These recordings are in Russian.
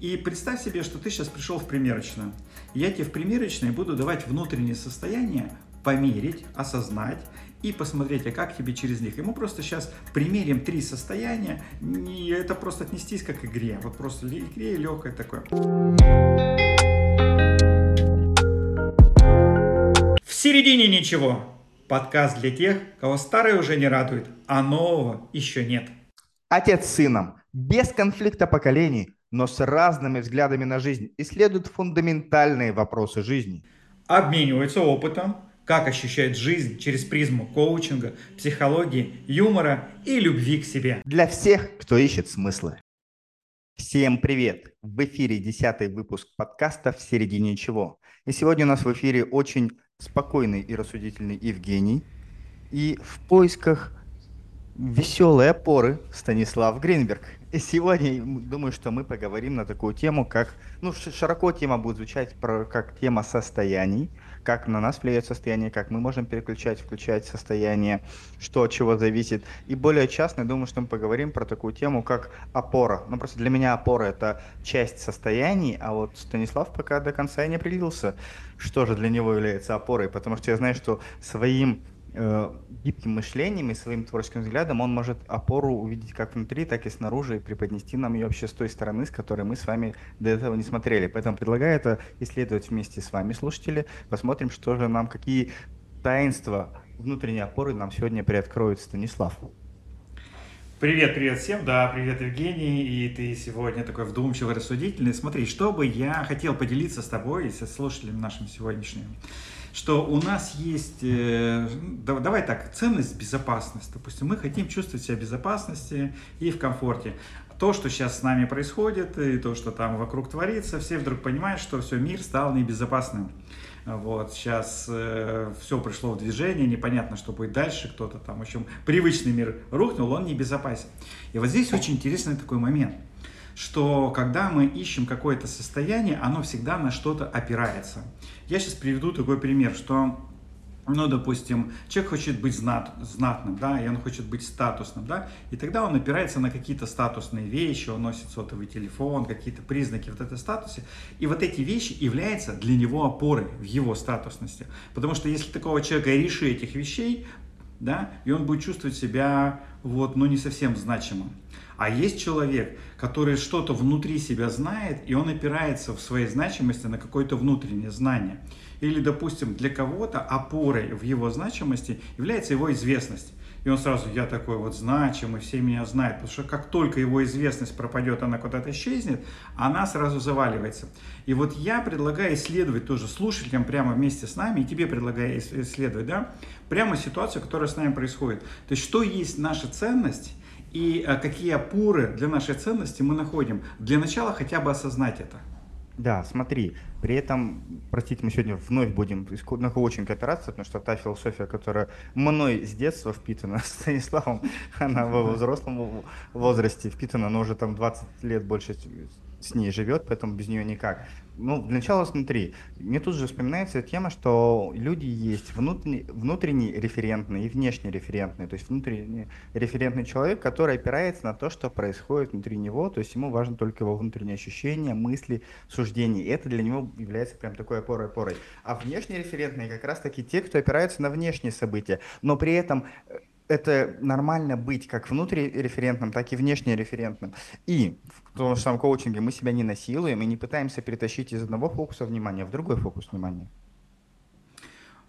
И представь себе, что ты сейчас пришел в примерочную. Я тебе в примерочной буду давать внутреннее состояние, померить, осознать и посмотреть, а как тебе через них. И мы просто сейчас примерим три состояния, и это просто отнестись как к игре. Вот просто игре легкое такое. В середине ничего. Подкаст для тех, кого старое уже не радует, а нового еще нет. Отец с сыном, без конфликта поколений, но с разными взглядами на жизнь, исследуют фундаментальные вопросы жизни. Обмениваются опытом, как ощущать жизнь через призму коучинга, психологии, юмора и любви к себе. Для всех, кто ищет смыслы. Всем привет! В эфире десятый выпуск подкаста «В середине чего». И сегодня у нас в эфире очень спокойный и рассудительный Евгений. И в поисках веселой опоры Станислав Гринберг. И сегодня думаю, что мы поговорим на такую тему, как, ну, широко тема будет звучать про, как тема состояний, как на нас влияет состояние, как мы можем переключать, включать состояние, что от чего зависит. И более частно, думаю, что мы поговорим про такую тему, как опора. Ну, просто для меня опора – это часть состояний, а вот Станислав пока до конца не определился, что же для него является опорой, потому что я знаю, что своим гибким мышлением и своим творческим взглядом он может опору увидеть как внутри, так и снаружи и преподнести нам ее вообще с той стороны, с которой мы с вами до этого не смотрели. Поэтому предлагаю это исследовать вместе с вами, слушатели. Посмотрим, что же нам, какие таинства внутренней опоры нам сегодня приоткроет Станислав. Привет, привет всем, да, привет, Евгений, и ты сегодня такой вдумчивый, рассудительный. Смотри, что бы я хотел поделиться с тобой и со слушателями нашим сегодняшним что у нас есть, э, давай так, ценность безопасность. Допустим, мы хотим чувствовать себя в безопасности и в комфорте. То, что сейчас с нами происходит, и то, что там вокруг творится, все вдруг понимают, что все, мир стал небезопасным. Вот, сейчас э, все пришло в движение, непонятно, что будет дальше, кто-то там, в общем, привычный мир рухнул, он небезопасен. И вот здесь очень интересный такой момент – что когда мы ищем какое-то состояние, оно всегда на что-то опирается. Я сейчас приведу такой пример, что ну, допустим, человек хочет быть знат, знатным, да, и он хочет быть статусным, да, и тогда он опирается на какие-то статусные вещи, он носит сотовый телефон, какие-то признаки вот этой статусе, и вот эти вещи являются для него опорой в его статусности, потому что если такого человека реши этих вещей, да, и он будет чувствовать себя, вот, ну, не совсем значимым. А есть человек, который что-то внутри себя знает, и он опирается в своей значимости на какое-то внутреннее знание. Или, допустим, для кого-то опорой в его значимости является его известность. И он сразу, я такой вот значимый, все меня знают. Потому что как только его известность пропадет, она куда-то исчезнет, она сразу заваливается. И вот я предлагаю исследовать тоже слушателям прямо вместе с нами, и тебе предлагаю исследовать, да, прямо ситуацию, которая с нами происходит. То есть, что есть наша ценность, и э, какие опоры для нашей ценности мы находим. Для начала хотя бы осознать это. Да, смотри, при этом, простите, мы сегодня вновь будем на коучинг опираться, потому что та философия, которая мной с детства впитана, Станиславом, она во взрослом возрасте впитана, но уже там 20 лет больше с ней живет, поэтому без нее никак. Ну, для начала смотри, мне тут же вспоминается тема, что люди есть внутренний, внутренний референтный и внешний референтный. То есть внутренний референтный человек, который опирается на то, что происходит внутри него, то есть ему важно только его внутренние ощущения, мысли, суждения. И это для него является прям такой опорой-опорой. А внешний референтный как раз-таки те, кто опирается на внешние события, но при этом э, это нормально быть как внутриреферентным, так и внешнереферентным. И в том же самом коучинге мы себя не насилуем и не пытаемся перетащить из одного фокуса внимания в другой фокус внимания.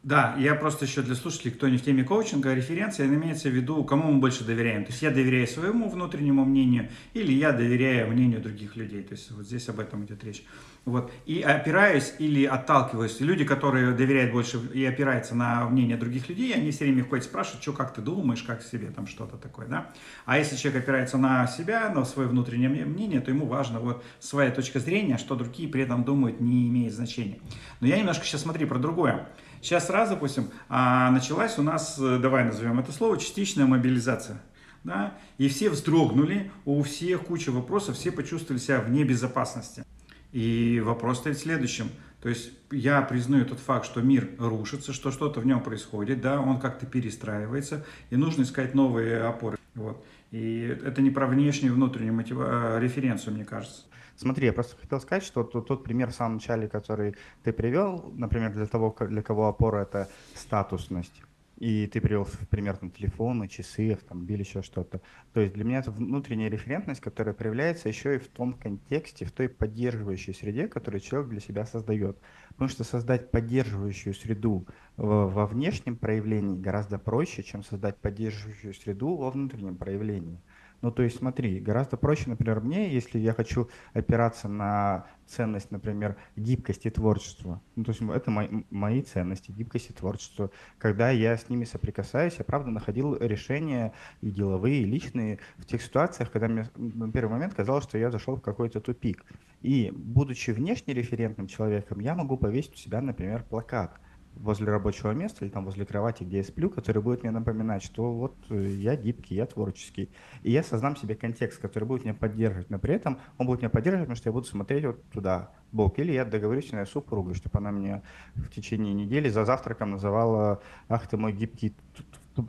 Да, я просто еще для слушателей, кто не в теме коучинга, референция имеется в виду, кому мы больше доверяем. То есть я доверяю своему внутреннему мнению или я доверяю мнению других людей. То есть вот здесь об этом идет речь. Вот. И опираюсь или отталкиваюсь. Люди, которые доверяют больше и опираются на мнение других людей, они все время ходят спрашивают, что, как ты думаешь, как себе там что-то такое, да. А если человек опирается на себя, на свое внутреннее мнение, то ему важно вот своя точка зрения, что другие при этом думают, не имеет значения. Но я немножко сейчас смотри про другое. Сейчас сразу, допустим, а, началась у нас, э, давай назовем это слово, частичная мобилизация. Да? И все вздрогнули, у всех куча вопросов, все почувствовали себя в небезопасности. И вопрос стоит в следующем. То есть я признаю тот факт, что мир рушится, что что-то в нем происходит, да, он как-то перестраивается, и нужно искать новые опоры. Вот. И это не про внешнюю, внутреннюю мотива- э, референцию, мне кажется. Смотри, я просто хотел сказать, что тот, тот пример в самом начале, который ты привел, например, для того, для кого опора – это статусность, и ты привел в пример там, телефоны, часы, автомобиль, еще что-то. То есть для меня это внутренняя референтность, которая проявляется еще и в том контексте, в той поддерживающей среде, которую человек для себя создает. Потому что создать поддерживающую среду во внешнем проявлении гораздо проще, чем создать поддерживающую среду во внутреннем проявлении. Ну, то есть смотри, гораздо проще, например, мне, если я хочу опираться на ценность, например, гибкости творчества. Ну, то есть это мои, мои ценности, гибкость и творчество. Когда я с ними соприкасаюсь, я, правда, находил решения и деловые, и личные в тех ситуациях, когда мне на первый момент казалось, что я зашел в какой-то тупик. И, будучи внешне референтным человеком, я могу повесить у себя, например, плакат – возле рабочего места или там возле кровати, где я сплю, который будет мне напоминать, что вот э, я гибкий, я творческий. И я создам себе контекст, который будет меня поддерживать. Но при этом он будет меня поддерживать, потому что я буду смотреть вот туда, бок. Или я договорюсь с моей супругой, чтобы она меня в течение недели за завтраком называла «Ах ты мой гибкий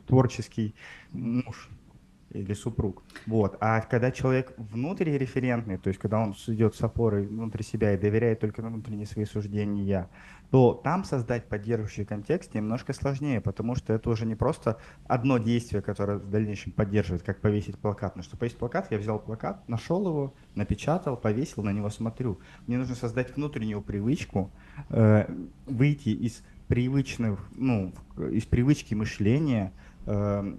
творческий муж» или супруг. Вот. А когда человек внутриреферентный, то есть когда он идет с опорой внутри себя и доверяет только на внутренние свои суждения, то там создать поддерживающий контекст немножко сложнее, потому что это уже не просто одно действие, которое в дальнейшем поддерживает, как повесить плакат. Но чтобы повесить плакат, я взял плакат, нашел его, напечатал, повесил, на него смотрю. Мне нужно создать внутреннюю привычку, э, выйти из привычных, ну, из привычки мышления э,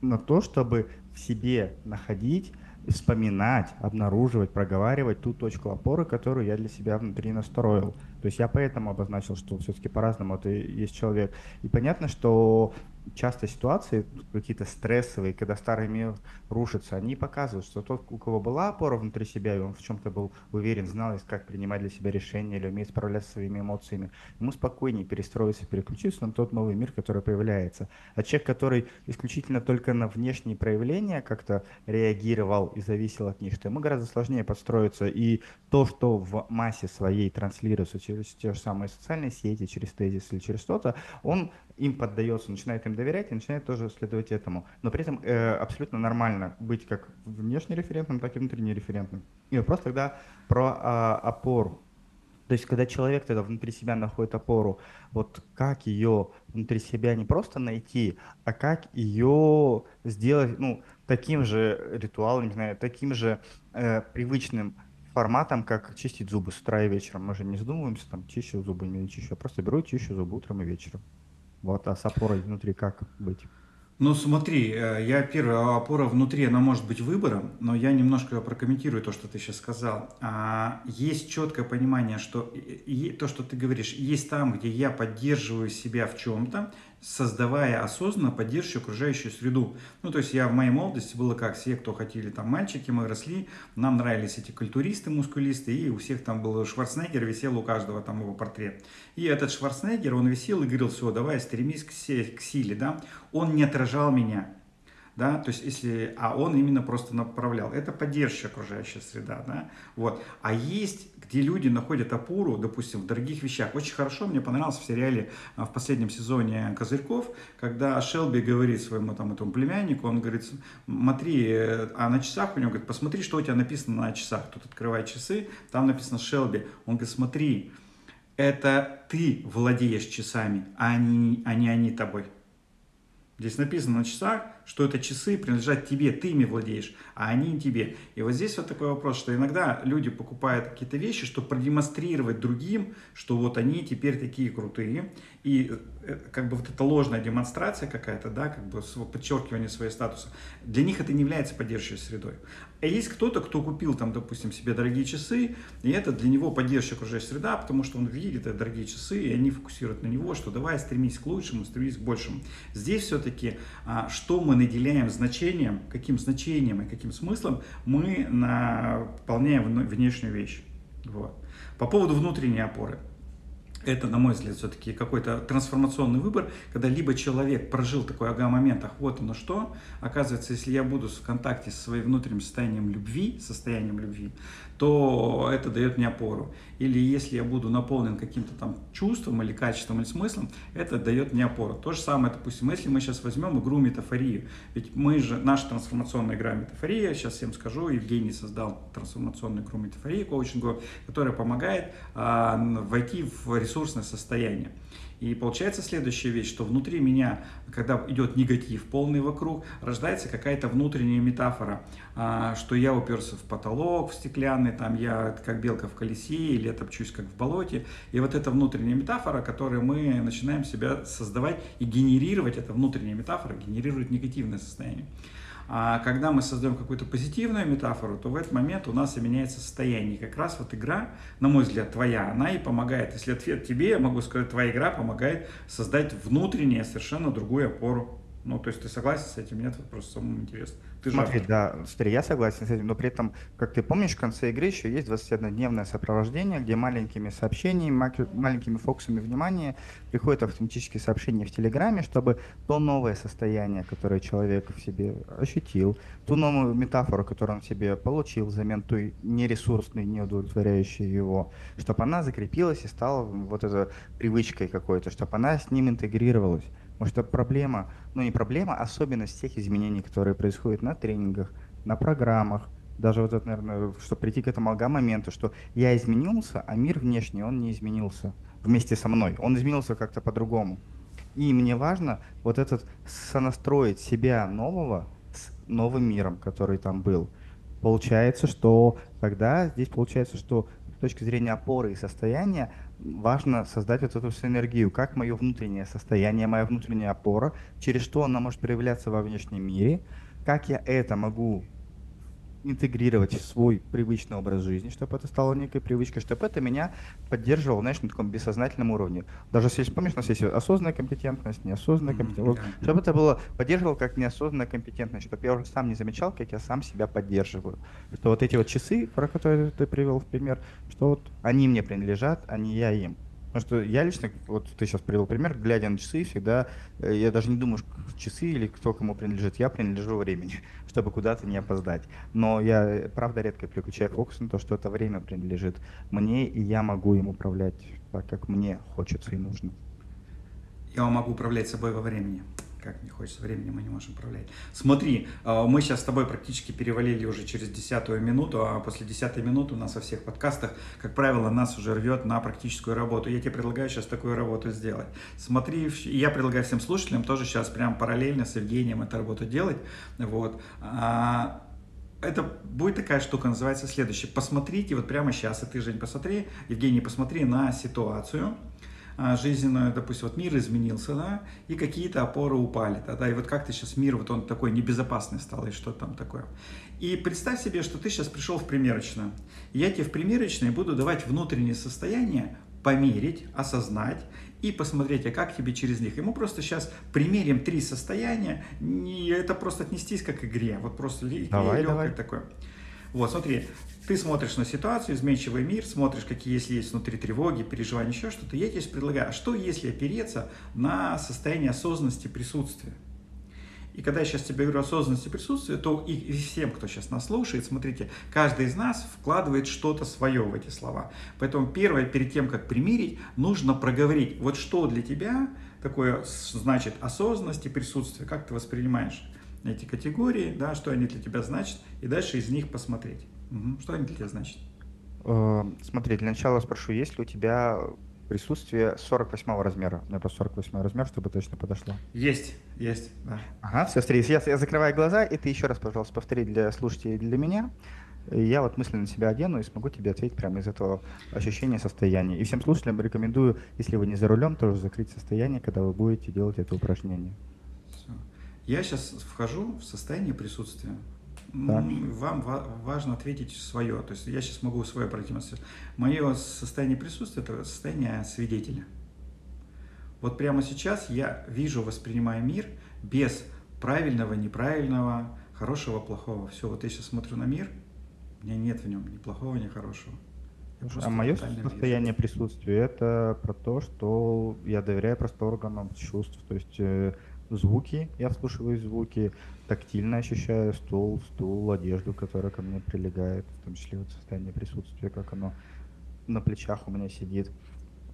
на то, чтобы себе находить, вспоминать, обнаруживать, проговаривать ту точку опоры, которую я для себя внутри настроил. То есть я поэтому обозначил, что все-таки по-разному это есть человек. И понятно, что часто ситуации какие-то стрессовые, когда старый мир рушится, они показывают, что тот, у кого была опора внутри себя, и он в чем-то был уверен, знал, как принимать для себя решения или умеет справляться со своими эмоциями, ему спокойнее перестроиться, переключиться на тот новый мир, который появляется. А человек, который исключительно только на внешние проявления как-то реагировал и зависел от них, что ему гораздо сложнее подстроиться. И то, что в массе своей транслируется через те же самые социальные сети, через тезис или через что-то, он им поддается, начинает им доверять и начинает тоже следовать этому. Но при этом э, абсолютно нормально быть как внешне референтным, так и внутренне референтным. И вопрос тогда про э, опору. То есть, когда человек тогда внутри себя находит опору, вот как ее внутри себя не просто найти, а как ее сделать, ну, таким же ритуалом, не знаю, таким же э, привычным форматом, как чистить зубы с утра и вечером. Мы же не задумываемся, там, чищу зубы, не чищу. Я просто беру и чищу зубы утром и вечером. Вот, а с опорой внутри как быть? Ну смотри, э, я первая опора внутри, она может быть выбором, но я немножко прокомментирую то, что ты сейчас сказал. А, есть четкое понимание, что то, что ты говоришь, есть там, где я поддерживаю себя в чем-то, создавая осознанно поддерживающую окружающую среду. Ну, то есть я в моей молодости было как все, кто хотели, там, мальчики, мы росли, нам нравились эти культуристы, мускулисты, и у всех там был Шварценеггер, висел у каждого там его портрет. И этот Шварценеггер, он висел и говорил, все, давай, стремись к, к силе, да. Он не отражал меня, да, то есть если, а он именно просто направлял. Это поддерживающая окружающая среда, да, вот. А есть, где люди находят опору, допустим, в дорогих вещах. Очень хорошо мне понравился в сериале а, в последнем сезоне «Козырьков», когда Шелби говорит своему там этому племяннику, он говорит, смотри, а на часах у него, говорит, посмотри, что у тебя написано на часах. Тут открывает часы, там написано Шелби. Он говорит, смотри, это ты владеешь часами, а не, а не они тобой. Здесь написано на часах, что это часы принадлежат тебе, ты ими владеешь, а они не тебе. И вот здесь вот такой вопрос, что иногда люди покупают какие-то вещи, чтобы продемонстрировать другим, что вот они теперь такие крутые. И э, как бы вот эта ложная демонстрация какая-то, да, как бы подчеркивание своего статуса, для них это не является поддерживающей средой. А есть кто-то, кто купил там, допустим, себе дорогие часы, и это для него поддерживающая окружающая среда, потому что он видит это дорогие часы, и они фокусируют на него, что давай стремись к лучшему, стремись к большему. Здесь все-таки, а, что мы наделяем значением, каким значением и каким смыслом мы наполняем внешнюю вещь. Вот. По поводу внутренней опоры это, на мой взгляд, все-таки какой-то трансформационный выбор, когда либо человек прожил такой ага-момент, ах, вот оно что, оказывается, если я буду в контакте со своим внутренним состоянием любви, состоянием любви, то это дает мне опору. Или если я буду наполнен каким-то там чувством или качеством или смыслом, это дает мне опору. То же самое, допустим, если мы сейчас возьмем игру метафорию, ведь мы же, наша трансформационная игра метафория, сейчас всем скажу, Евгений создал трансформационную игру метафории, коучингу, которая помогает а, войти в ресурсное состояние. И получается следующая вещь, что внутри меня, когда идет негатив полный вокруг, рождается какая-то внутренняя метафора, а, что я уперся в потолок, в стеклянный, там я как белка в колесе, или я топчусь как в болоте. И вот эта внутренняя метафора, которую мы начинаем себя создавать и генерировать, эта внутренняя метафора генерирует негативное состояние. А когда мы создаем какую-то позитивную метафору, то в этот момент у нас и меняется состояние. И как раз вот игра, на мой взгляд, твоя, она и помогает. Если ответ тебе, я могу сказать, твоя игра помогает создать внутреннее, совершенно другую опору. Ну, то есть ты согласен с этим? Нет, просто самому интересно. Ты Смотри, да, смотри, я согласен с этим, но при этом, как ты помнишь, в конце игры еще есть 21-дневное сопровождение, где маленькими сообщениями, маленькими фокусами внимания приходят автоматические сообщения в Телеграме, чтобы то новое состояние, которое человек в себе ощутил, ту новую метафору, которую он в себе получил взамен той нересурсной, не удовлетворяющей его, чтобы она закрепилась и стала вот этой привычкой какой-то, чтобы она с ним интегрировалась. Может, это проблема, ну не проблема, а особенность тех изменений, которые происходят на тренингах, на программах, даже вот это, наверное, чтобы прийти к этому ага-моменту, что я изменился, а мир внешний, он не изменился вместе со мной, он изменился как-то по-другому. И мне важно вот этот сонастроить себя нового с новым миром, который там был. Получается, что тогда здесь получается, что точки зрения опоры и состояния важно создать вот эту синергию, как мое внутреннее состояние, моя внутренняя опора, через что она может проявляться во внешнем мире, как я это могу интегрировать в свой привычный образ жизни, чтобы это стало некой привычкой, чтобы это меня поддерживало, знаешь, на таком бессознательном уровне. Даже если помнишь, у нас есть осознанная компетентность, неосознанная компетентность, mm-hmm. чтобы это было поддерживало как неосознанная компетентность, чтобы я уже сам не замечал, как я сам себя поддерживаю. Что вот эти вот часы, про которые ты привел в пример, что вот они мне принадлежат, а не я им. Потому что я лично, вот ты сейчас привел пример, глядя на часы, всегда, э, я даже не думаю, часы или кто кому принадлежит, я принадлежу времени, чтобы куда-то не опоздать. Но я, правда, редко переключаю фокус на то, что это время принадлежит мне, и я могу им управлять так, как мне хочется и нужно. Я могу управлять собой во времени как не хочется времени, мы не можем управлять. Смотри, а, мы сейчас с тобой практически перевалили уже через десятую минуту, а после десятой минуты у нас во всех подкастах, как правило, нас уже рвет на практическую работу. Я тебе предлагаю сейчас такую работу сделать. Смотри, я предлагаю всем слушателям тоже сейчас прям параллельно с Евгением эту работу делать. Вот а, это будет такая штука, называется следующая. Посмотрите, вот прямо сейчас, и ты, Жень, посмотри, Евгений, посмотри на ситуацию, жизненную, допустим, вот мир изменился, да, и какие-то опоры упали, да, да, и вот как ты сейчас мир, вот он такой небезопасный стал, и что там такое. И представь себе, что ты сейчас пришел в примерочную, я тебе в примерочной буду давать внутреннее состояние, померить, осознать и посмотреть, а как тебе через них. И мы просто сейчас примерим три состояния, не это просто отнестись как к игре, вот просто давай, давай. такое. Вот, смотри, ты смотришь на ситуацию, изменчивый мир, смотришь, какие если есть внутри тревоги, переживания, еще что-то. Я тебе предлагаю, а что если опереться на состояние осознанности присутствия? И когда я сейчас тебе говорю осознанности присутствия, то и всем, кто сейчас нас слушает, смотрите, каждый из нас вкладывает что-то свое в эти слова. Поэтому первое, перед тем, как примирить, нужно проговорить, вот что для тебя такое значит осознанность и присутствие, как ты воспринимаешь эти категории, да, что они для тебя значат, и дальше из них посмотреть. Угу. Что они для тебя значат? Э, смотри, для начала спрошу, есть ли у тебя присутствие 48 размера? У меня просто 48 размер, чтобы точно подошло. Есть, есть, да. Ага, все, смотри, сейчас я закрываю глаза, и ты еще раз, пожалуйста, повтори для слушателей для меня. И я вот мысленно себя одену и смогу тебе ответить прямо из этого ощущения состояния. И всем слушателям рекомендую, если вы не за рулем, тоже закрыть состояние, когда вы будете делать это упражнение. Все. Я сейчас вхожу в состояние присутствия. Так. Вам важно ответить свое. То есть я сейчас могу свое продемонстрировать. Мое состояние присутствия – это состояние свидетеля. Вот прямо сейчас я вижу, воспринимаю мир без правильного, неправильного, хорошего, плохого. Все, вот я сейчас смотрю на мир, у меня нет в нем ни плохого, ни хорошего. А мое состояние вижу. присутствия это про то, что я доверяю просто органам чувств. То есть э, звуки, я вслушиваюсь в звуки, тактильно ощущаю стол, стул, одежду, которая ко мне прилегает, в том числе вот состояние присутствия, как оно на плечах у меня сидит.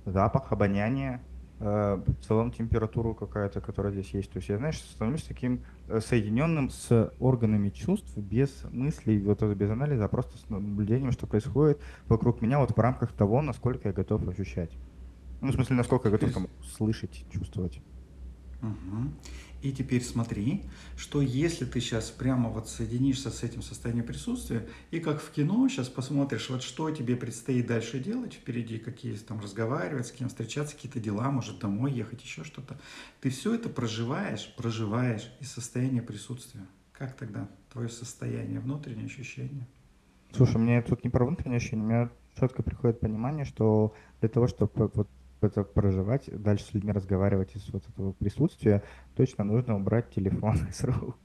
Запах, обоняние, э, в целом температуру какая-то, которая здесь есть. То есть я, знаешь, становлюсь таким э, соединенным с органами чувств, без мыслей, вот это без анализа, а просто с наблюдением, что происходит вокруг меня вот в рамках того, насколько я готов ощущать. Ну, в смысле, насколько я готов там слышать, чувствовать. Угу. И теперь смотри, что если ты сейчас прямо вот соединишься с этим состоянием присутствия, и как в кино сейчас посмотришь, вот что тебе предстоит дальше делать впереди, какие там разговаривать, с кем встречаться, какие-то дела, может домой ехать, еще что-то. Ты все это проживаешь, проживаешь из состояния присутствия. Как тогда твое состояние, внутреннее ощущение? Слушай, мне тут не про внутреннее ощущение, у меня четко приходит понимание, что для того, чтобы вот это проживать, дальше с людьми разговаривать из вот этого присутствия, точно нужно убрать телефон из рук.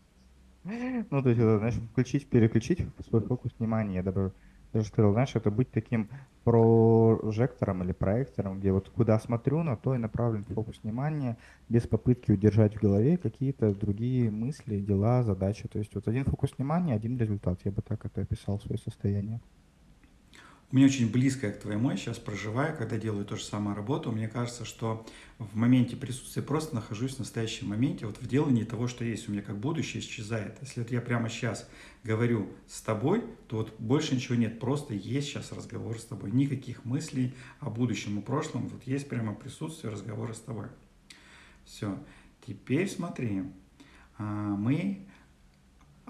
Ну, то есть, знаешь, включить, переключить свой фокус внимания. Я даже, даже сказал, знаешь, это быть таким прожектором или проектором, где вот куда смотрю, на то и направлен фокус внимания, без попытки удержать в голове какие-то другие мысли, дела, задачи. То есть вот один фокус внимания, один результат. Я бы так это описал свое состояние. Меня очень близко к твоему, я сейчас проживаю, когда делаю ту же самую работу. Мне кажется, что в моменте присутствия просто нахожусь в настоящем моменте, вот в делании того, что есть. У меня как будущее исчезает. Если вот я прямо сейчас говорю с тобой, то вот больше ничего нет, просто есть сейчас разговор с тобой. Никаких мыслей о будущем и прошлом, вот есть прямо присутствие разговора с тобой. Все. Теперь смотри, а, мы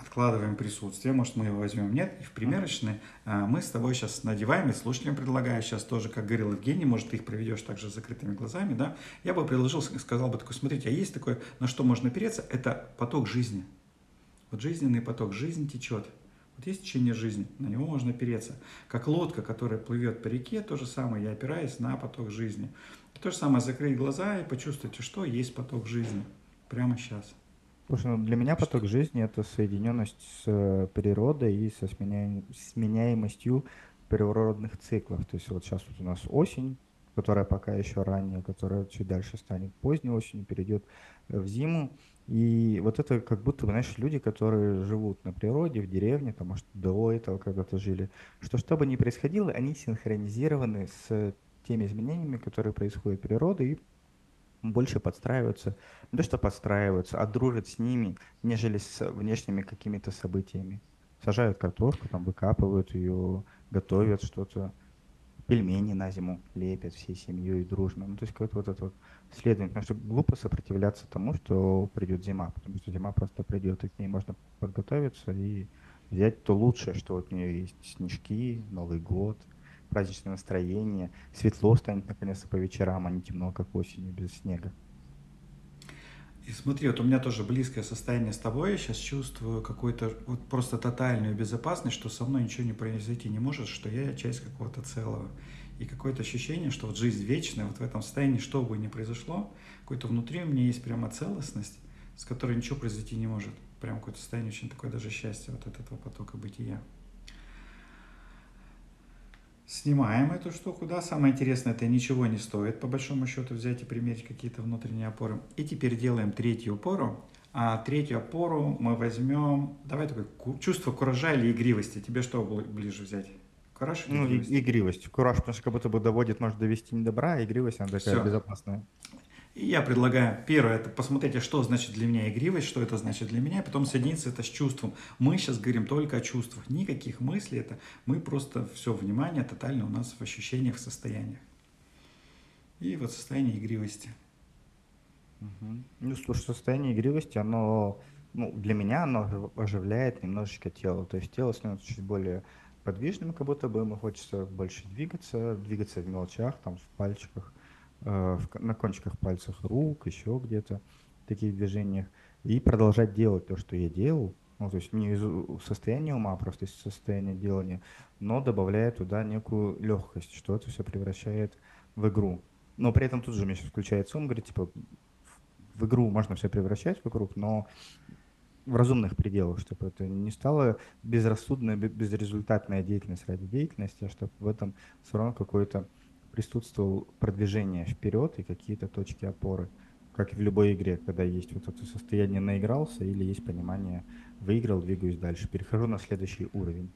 откладываем присутствие, может мы его возьмем, нет, и в примерочной а, мы с тобой сейчас надеваем, и слушателям предлагаю сейчас тоже, как говорил Евгений, может ты их проведешь также с закрытыми глазами, да, я бы предложил, сказал бы такой, смотрите, а есть такое, на что можно опереться, это поток жизни. Вот жизненный поток, жизнь течет. Вот есть течение жизни, на него можно опереться. Как лодка, которая плывет по реке, то же самое, я опираюсь на поток жизни. То же самое, закрыть глаза и почувствуйте, что есть поток жизни прямо сейчас. Слушай, ну для меня поток жизни это соединенность с э, природой и со сменяем, сменяемостью природных циклов. То есть вот сейчас вот у нас осень, которая пока еще ранняя, которая чуть дальше станет поздней осенью, перейдет в зиму. И вот это как будто, знаешь, люди, которые живут на природе, в деревне, там, может, до этого когда-то жили, что что бы ни происходило, они синхронизированы с теми изменениями, которые происходят в природе, и больше подстраиваются, не то что подстраиваются, а дружат с ними, нежели с внешними какими-то событиями. Сажают картошку, там выкапывают ее, готовят что-то, пельмени на зиму лепят всей семьей дружно. Ну, то есть какое-то вот это вот следование. Потому что глупо сопротивляться тому, что придет зима, потому что зима просто придет, и к ней можно подготовиться и взять то лучшее, что от нее есть. Снежки, Новый год – праздничное настроение, светло станет наконец-то по вечерам, а не темно, как осенью, без снега. И смотри, вот у меня тоже близкое состояние с тобой, я сейчас чувствую какую-то вот просто тотальную безопасность, что со мной ничего не произойти не может, что я часть какого-то целого. И какое-то ощущение, что вот жизнь вечная, вот в этом состоянии, что бы ни произошло, какой-то внутри у меня есть прямо целостность, с которой ничего произойти не может. Прям какое-то состояние очень такое даже счастье вот от этого потока бытия. Снимаем эту штуку, да, самое интересное, это ничего не стоит, по большому счету, взять и примерить какие-то внутренние опоры. И теперь делаем третью опору, а третью опору мы возьмем, давай такое, чувство куража или игривости, тебе что ближе взять? Кураж или ну, игривость? игривость. Кураж, потому что как будто бы доводит, может довести не добра, а игривость, она такая Все. безопасная. И я предлагаю, первое, это посмотрите, что значит для меня игривость, что это значит для меня, и потом соединиться это с чувством. Мы сейчас говорим только о чувствах, никаких мыслей, это мы просто все внимание тотально у нас в ощущениях, в состояниях. И вот состояние игривости. Угу. Ну, слушай, состояние игривости, оно, ну, для меня оно оживляет немножечко тело. То есть тело становится чуть более подвижным, как будто бы ему хочется больше двигаться, двигаться в мелочах, там, в пальчиках. Э, на кончиках пальцев рук, еще где-то в таких движениях, и продолжать делать то, что я делал, ну, то есть не из состояния ума, а просто из состояния делания, но добавляя туда некую легкость, что это все превращает в игру. Но при этом тут же у сейчас включается ум, говорит, типа, в игру можно все превращать вокруг, но в разумных пределах, чтобы это не стало безрассудная, безрезультатная деятельность ради деятельности, а чтобы в этом все равно какой-то присутствовал продвижение вперед и какие-то точки опоры. как и в любой игре, когда есть вот это состояние наигрался или есть понимание выиграл, двигаюсь дальше, перехожу на следующий уровень.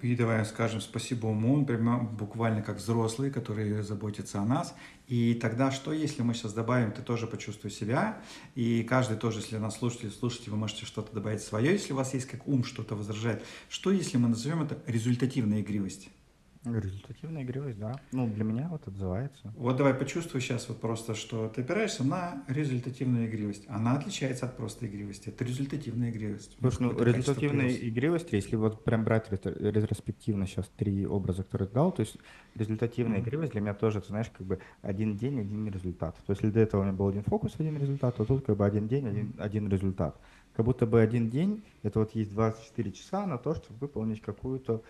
И давай скажем спасибо уму, прямо буквально как взрослые, которые заботятся о нас. И тогда что, если мы сейчас добавим, ты тоже почувствуй себя, и каждый тоже, если нас слушатель, слушайте, вы можете что-то добавить свое, если у вас есть как ум что-то возражает. Что, если мы назовем это результативной игривость? Результативная игривость, да. Ну, для меня вот отзывается. Вот давай почувствуй сейчас вот просто, что ты опираешься на результативную игривость. Она отличается от просто игривости. Это результативная игривость. Слушай, ну, результативная игривость, если вот прям брать ретроспективно сейчас три образа, которые ты дал, то есть результативная mm-hmm. игривость для меня тоже, ты знаешь, как бы один день, один результат. То есть если до этого у меня был один фокус, один результат, то тут как бы один день, один, один результат. Как будто бы один день, это вот есть 24 часа на то, чтобы выполнить какую-то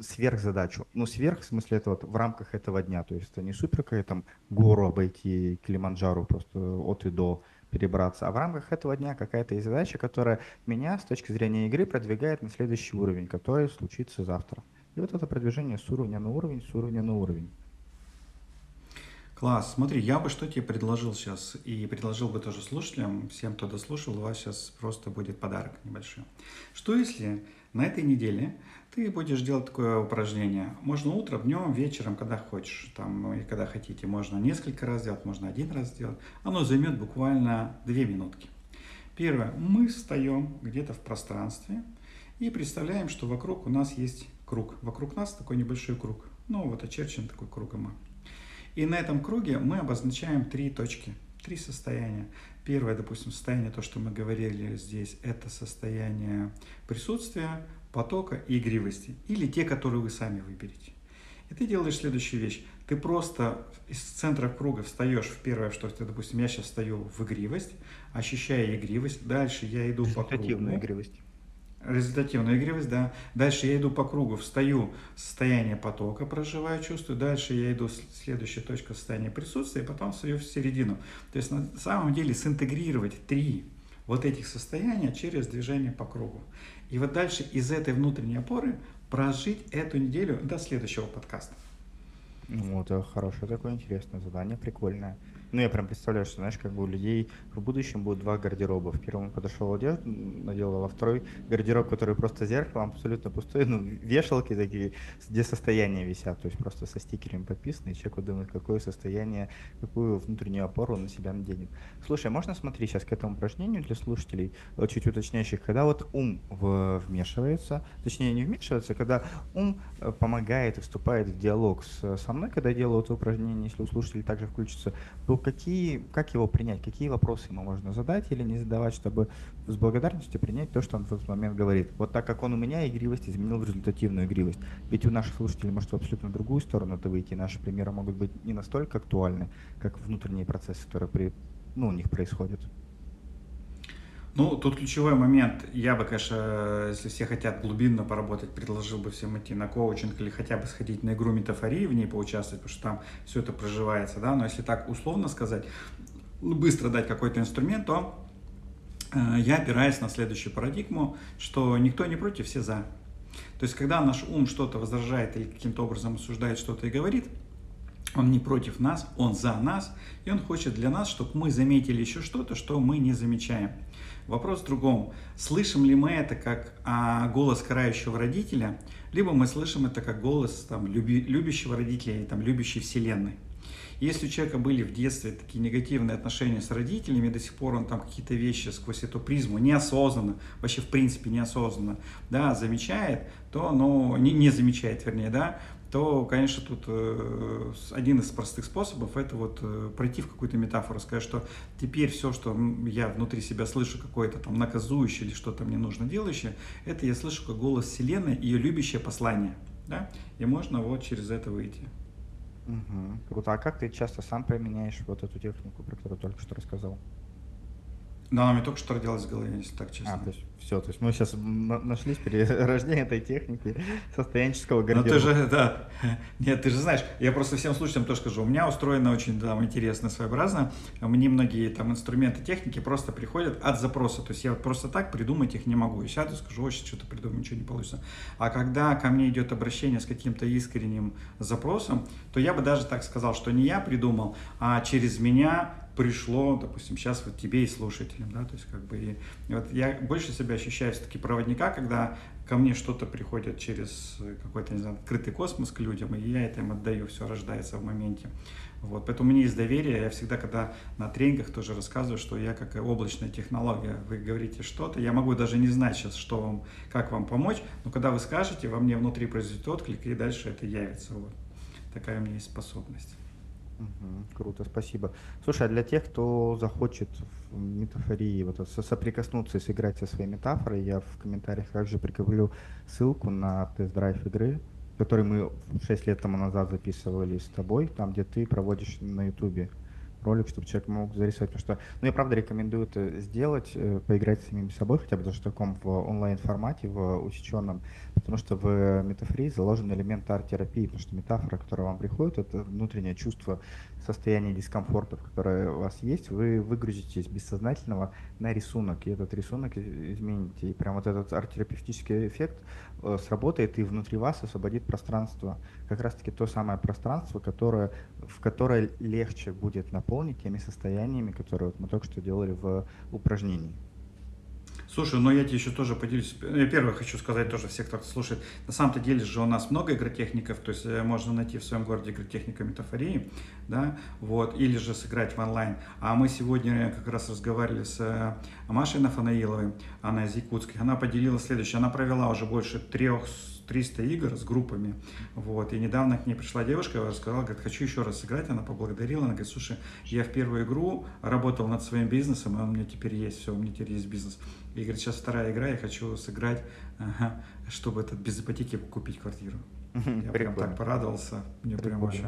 сверхзадачу. Ну, сверх, в смысле, это вот в рамках этого дня. То есть это не супер, как там гору обойти, Килиманджару просто от и до перебраться, а в рамках этого дня какая-то есть задача, которая меня с точки зрения игры продвигает на следующий уровень, который случится завтра. И вот это продвижение с уровня на уровень, с уровня на уровень. Класс. Смотри, я бы что тебе предложил сейчас, и предложил бы тоже слушателям, всем, кто дослушал, у вас сейчас просто будет подарок небольшой. Что если на этой неделе ты будешь делать такое упражнение. Можно утром, днем, вечером, когда хочешь, там, и когда хотите. Можно несколько раз сделать, можно один раз сделать. Оно займет буквально две минутки. Первое. Мы встаем где-то в пространстве и представляем, что вокруг у нас есть круг. Вокруг нас такой небольшой круг. Ну, вот очерчен такой кругом. И на этом круге мы обозначаем три точки, три состояния. Первое, допустим, состояние, то, что мы говорили здесь, это состояние присутствия, потока и игривости, или те, которые вы сами выберете. И ты делаешь следующую вещь. Ты просто из центра круга встаешь в первое, что ты, допустим, я сейчас встаю в игривость, ощущая игривость. Дальше я иду по кругу. игривость. Результативную игривость, да. Дальше я иду по кругу, встаю в состояние потока, проживаю, чувствую. Дальше я иду, следующая точка состояния присутствия, и потом встаю в середину. То есть на самом деле синтегрировать три вот этих состояния через движение по кругу. И вот дальше из этой внутренней опоры прожить эту неделю до следующего подкаста. Ну, это хорошее такое интересное задание, прикольное. Ну, я прям представляю, что, знаешь, как бы у людей в будущем будет два гардероба. В первом подошел одежду, надел, а во второй гардероб, который просто зеркалом, абсолютно пустой, ну, вешалки такие, где состояния висят, то есть просто со стикерами подписаны, и человек думает, какое состояние, какую внутреннюю опору он на себя наденет. Слушай, а можно смотреть сейчас к этому упражнению для слушателей, чуть уточняющих, когда вот ум вмешивается, точнее не вмешивается, когда ум э, помогает и вступает в диалог со мной, когда я делаю это упражнение, если у слушателей также включится, то какие, как его принять, какие вопросы ему можно задать или не задавать, чтобы с благодарностью принять то, что он в этот момент говорит. Вот так как он у меня игривость изменил в результативную игривость. Ведь у наших слушателей может в абсолютно другую сторону это выйти. Наши примеры могут быть не настолько актуальны, как внутренние процессы, которые при, ну, у них происходят. Ну, тут ключевой момент. Я бы, конечно, если все хотят глубинно поработать, предложил бы всем идти на коучинг или хотя бы сходить на игру метафории, в ней поучаствовать, потому что там все это проживается, да. Но если так условно сказать, ну, быстро дать какой-то инструмент, то э, я опираюсь на следующую парадигму, что никто не против, все за. То есть, когда наш ум что-то возражает или каким-то образом осуждает что-то и говорит, он не против нас, он за нас, и он хочет для нас, чтобы мы заметили еще что-то, что мы не замечаем. Вопрос в другом. Слышим ли мы это как а, голос карающего родителя, либо мы слышим это как голос там, люби, любящего родителя или там, любящей вселенной. Если у человека были в детстве такие негативные отношения с родителями, до сих пор он там какие-то вещи сквозь эту призму неосознанно, вообще в принципе неосознанно, да, замечает, то, ну, не, не замечает, вернее, да, то, конечно, тут э, один из простых способов это вот э, пройти в какую-то метафору, сказать, что теперь все, что я внутри себя слышу, какое-то там наказующее или что-то мне нужно делающее, это я слышу как голос Вселенной, ее любящее послание. Да? И можно вот через это выйти. Угу. Круто. А как ты часто сам применяешь вот эту технику, про которую только что рассказал? Да, она мне только что родилась в голове, если так честно. А, то есть все, то есть мы сейчас нашли перерождение этой техники состоянческого гардероба. Ну ты же, да, нет, ты же знаешь, я просто всем слушателям тоже скажу, у меня устроено очень там интересно, своеобразно. Мне многие там инструменты техники просто приходят от запроса, то есть я вот просто так придумать их не могу. Я сяду, скажу, ой, сейчас что-то придумаю, ничего не получится. А когда ко мне идет обращение с каким-то искренним запросом, то я бы даже так сказал, что не я придумал, а через меня пришло, допустим, сейчас вот тебе и слушателям, да, то есть как бы и, и вот я больше себя ощущаю все-таки проводника, когда ко мне что-то приходит через какой-то, не знаю, открытый космос к людям, и я это им отдаю, все рождается в моменте. Вот, поэтому у меня есть доверие, я всегда, когда на тренингах тоже рассказываю, что я как облачная технология, вы говорите что-то, я могу даже не знать сейчас, что вам, как вам помочь, но когда вы скажете, во мне внутри произойдет отклик, и дальше это явится. Вот. Такая у меня есть способность. Угу, круто, спасибо. Слушай, а для тех, кто захочет в метафории вот соприкоснуться и сыграть со своей метафорой, я в комментариях также прикреплю ссылку на тест-драйв игры, который мы 6 лет тому назад записывали с тобой, там, где ты проводишь на ютубе ролик, чтобы человек мог зарисовать. Потому что, ну, я правда рекомендую это сделать, э, поиграть с самим собой, хотя бы даже в таком в онлайн-формате, в усеченном, потому что в метафории заложен элемент арт-терапии, потому что метафора, которая вам приходит, это внутреннее чувство состояния дискомфорта, которое у вас есть, вы выгрузите из бессознательного на рисунок, и этот рисунок измените. И прям вот этот арт-терапевтический эффект э, сработает и внутри вас освободит пространство, как раз-таки то самое пространство, которое, в которое легче будет наполнить теми состояниями, которые вот мы только что делали в упражнении. Слушай, ну я тебе еще тоже поделюсь. Я первое хочу сказать тоже всех, кто слушает. На самом-то деле же у нас много игротехников, то есть э, можно найти в своем городе игротехника метафории, да, вот, или же сыграть в онлайн. А мы сегодня как раз разговаривали с э, Машей Нафанаиловой, она из Якутска, она поделилась следующее, она провела уже больше трех 300 игр с группами. Вот. И недавно к ней пришла девушка, рассказала, говорит, хочу еще раз сыграть. Она поблагодарила, она говорит, слушай, я в первую игру работал над своим бизнесом, и он у меня теперь есть, все, у меня теперь есть бизнес. И говорит, сейчас вторая игра, я хочу сыграть, ага, чтобы этот без ипотеки купить квартиру. Я прям так порадовался. Мне прям очень.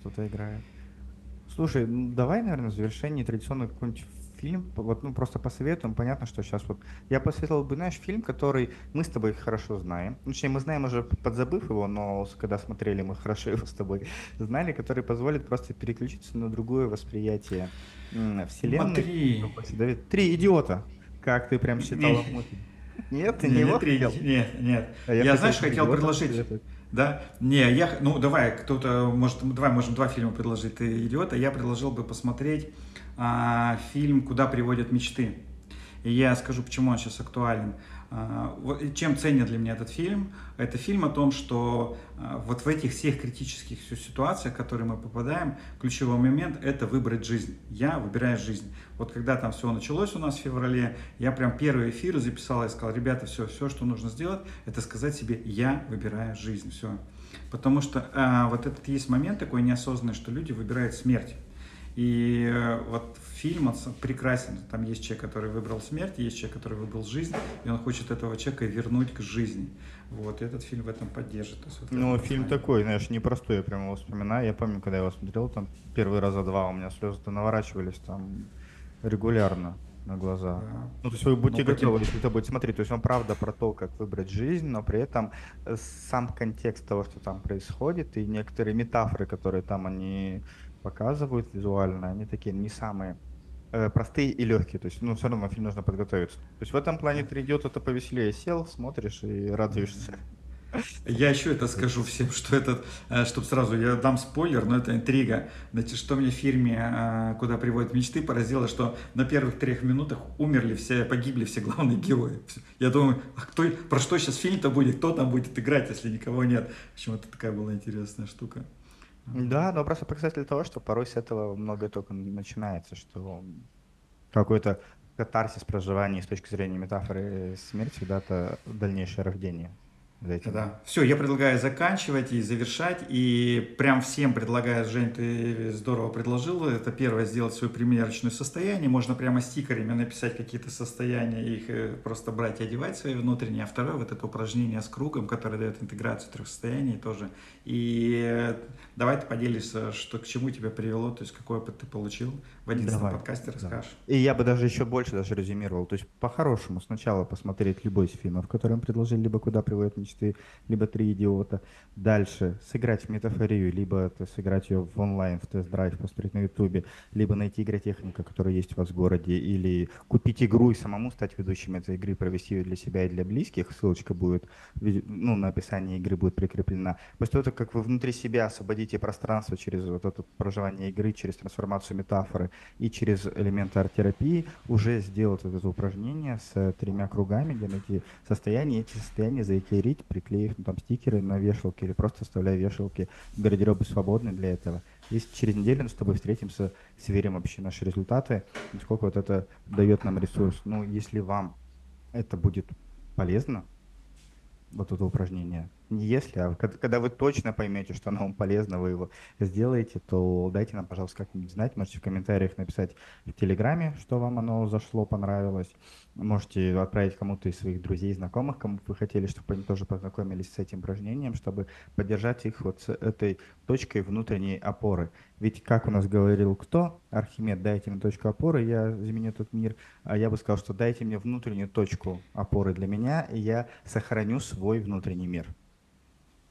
Что-то играет. Слушай, давай, наверное, в завершении традиционно какой-нибудь фильм, вот, ну, просто посоветуем. Понятно, что сейчас вот... Я посоветовал бы, знаешь, фильм, который мы с тобой хорошо знаем. Ну, точнее, мы знаем уже, подзабыв его, но когда смотрели, мы хорошо его с тобой знали, который позволит просто переключиться на другое восприятие вселенной. Смотри. Три идиота. Как ты прям считал? Нет, ты не, не три, Нет, нет. А я, я знаешь, хотел предложить... Да? Не, я, ну давай, кто-то, может, давай можем два фильма предложить, ты идиота. Я предложил бы посмотреть а, фильм «Куда приводят мечты». И я скажу, почему он сейчас актуален. А, чем ценен для меня этот фильм? Это фильм о том, что а, вот в этих всех критических ситуациях, в которые мы попадаем, ключевой момент – это выбрать жизнь. Я выбираю жизнь. Вот когда там все началось у нас в феврале, я прям первый эфир записал и сказал, ребята, все, все, что нужно сделать, это сказать себе, я выбираю жизнь, все. Потому что а, вот этот есть момент такой неосознанный, что люди выбирают смерть. И э, вот фильм он прекрасен. Там есть человек, который выбрал смерть, есть человек, который выбрал жизнь, и он хочет этого человека вернуть к жизни. Вот, и этот фильм в этом поддержит. есть, вот ну, фильм знаю. такой, знаешь, непростой, я прямо его вспоминаю. Я помню, когда я его смотрел, там первый раза два у меня слезы-то наворачивались там регулярно на глаза. Да. Ну, то есть вы будете ну, готовы, если это будет смотреть. То есть он правда про то, как выбрать жизнь, но при этом э, сам контекст того, что там происходит, и некоторые метафоры, которые там они показывают визуально, они такие не самые э, простые и легкие. То есть, ну, все равно фильм нужно подготовиться. То есть в этом плане ты идет это повеселее. Сел, смотришь и радуешься. Я еще это скажу всем, что этот, э, чтобы сразу, я дам спойлер, но это интрига. Значит, что мне в фильме э, «Куда приводят мечты» поразило, что на первых трех минутах умерли все, погибли все главные герои. Я думаю, а кто, про что сейчас фильм-то будет, кто там будет играть, если никого нет. В общем, это такая была интересная штука. Да, но просто показатель того, что порой с этого многое только начинается, что какой-то катарсис проживания с точки зрения метафоры смерти всегда это дальнейшее рождение. Этим. Да. Все, я предлагаю заканчивать и завершать. И прям всем предлагаю, Жень, ты здорово предложил. Это первое, сделать свое примерочное состояние. Можно прямо стикерами написать какие-то состояния, их э, просто брать и одевать свои внутренние. А второе, вот это упражнение с кругом, которое дает интеграцию трех состояний тоже. И э, давай ты поделишься, что к чему тебя привело, то есть опыт ты получил в 11 подкасте, расскажешь. Да. И я бы даже еще больше даже резюмировал. То есть по-хорошему сначала посмотреть любой из фильмов, которые мы предложили, либо «Куда приводят мечты», либо «Три идиота». Дальше сыграть в метафорию, либо сыграть ее в онлайн, в тест-драйв, посмотреть на ютубе, либо найти игротехника, которая есть у вас в городе, или купить игру и самому стать ведущим этой игры, провести ее для себя и для близких. Ссылочка будет, ну, на описании игры будет прикреплена. После того, как вы внутри себя освободите пространство через вот это проживание игры, через трансформацию метафоры и через элементы арт-терапии, уже сделать это упражнение с тремя кругами, где найти состояние, эти состояния заэтерить, приклеив ну, там стикеры на вешалке или просто оставляя вешалки в гардеробе свободны для этого. Если через неделю мы с тобой встретимся, сверим вообще наши результаты, сколько вот это дает нам ресурс. Ну, если вам это будет полезно, вот это упражнение, не если, а когда вы точно поймете, что оно вам полезно, вы его сделаете, то дайте нам, пожалуйста, как-нибудь знать. Можете в комментариях написать в Телеграме, что вам оно зашло, понравилось. Можете отправить кому-то из своих друзей, знакомых, кому вы хотели, чтобы они тоже познакомились с этим упражнением, чтобы поддержать их вот с этой точкой внутренней опоры. Ведь, как у нас говорил кто? Архимед, дайте мне точку опоры, я заменю этот мир. А я бы сказал, что дайте мне внутреннюю точку опоры для меня, и я сохраню свой внутренний мир.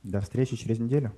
До встречи через неделю.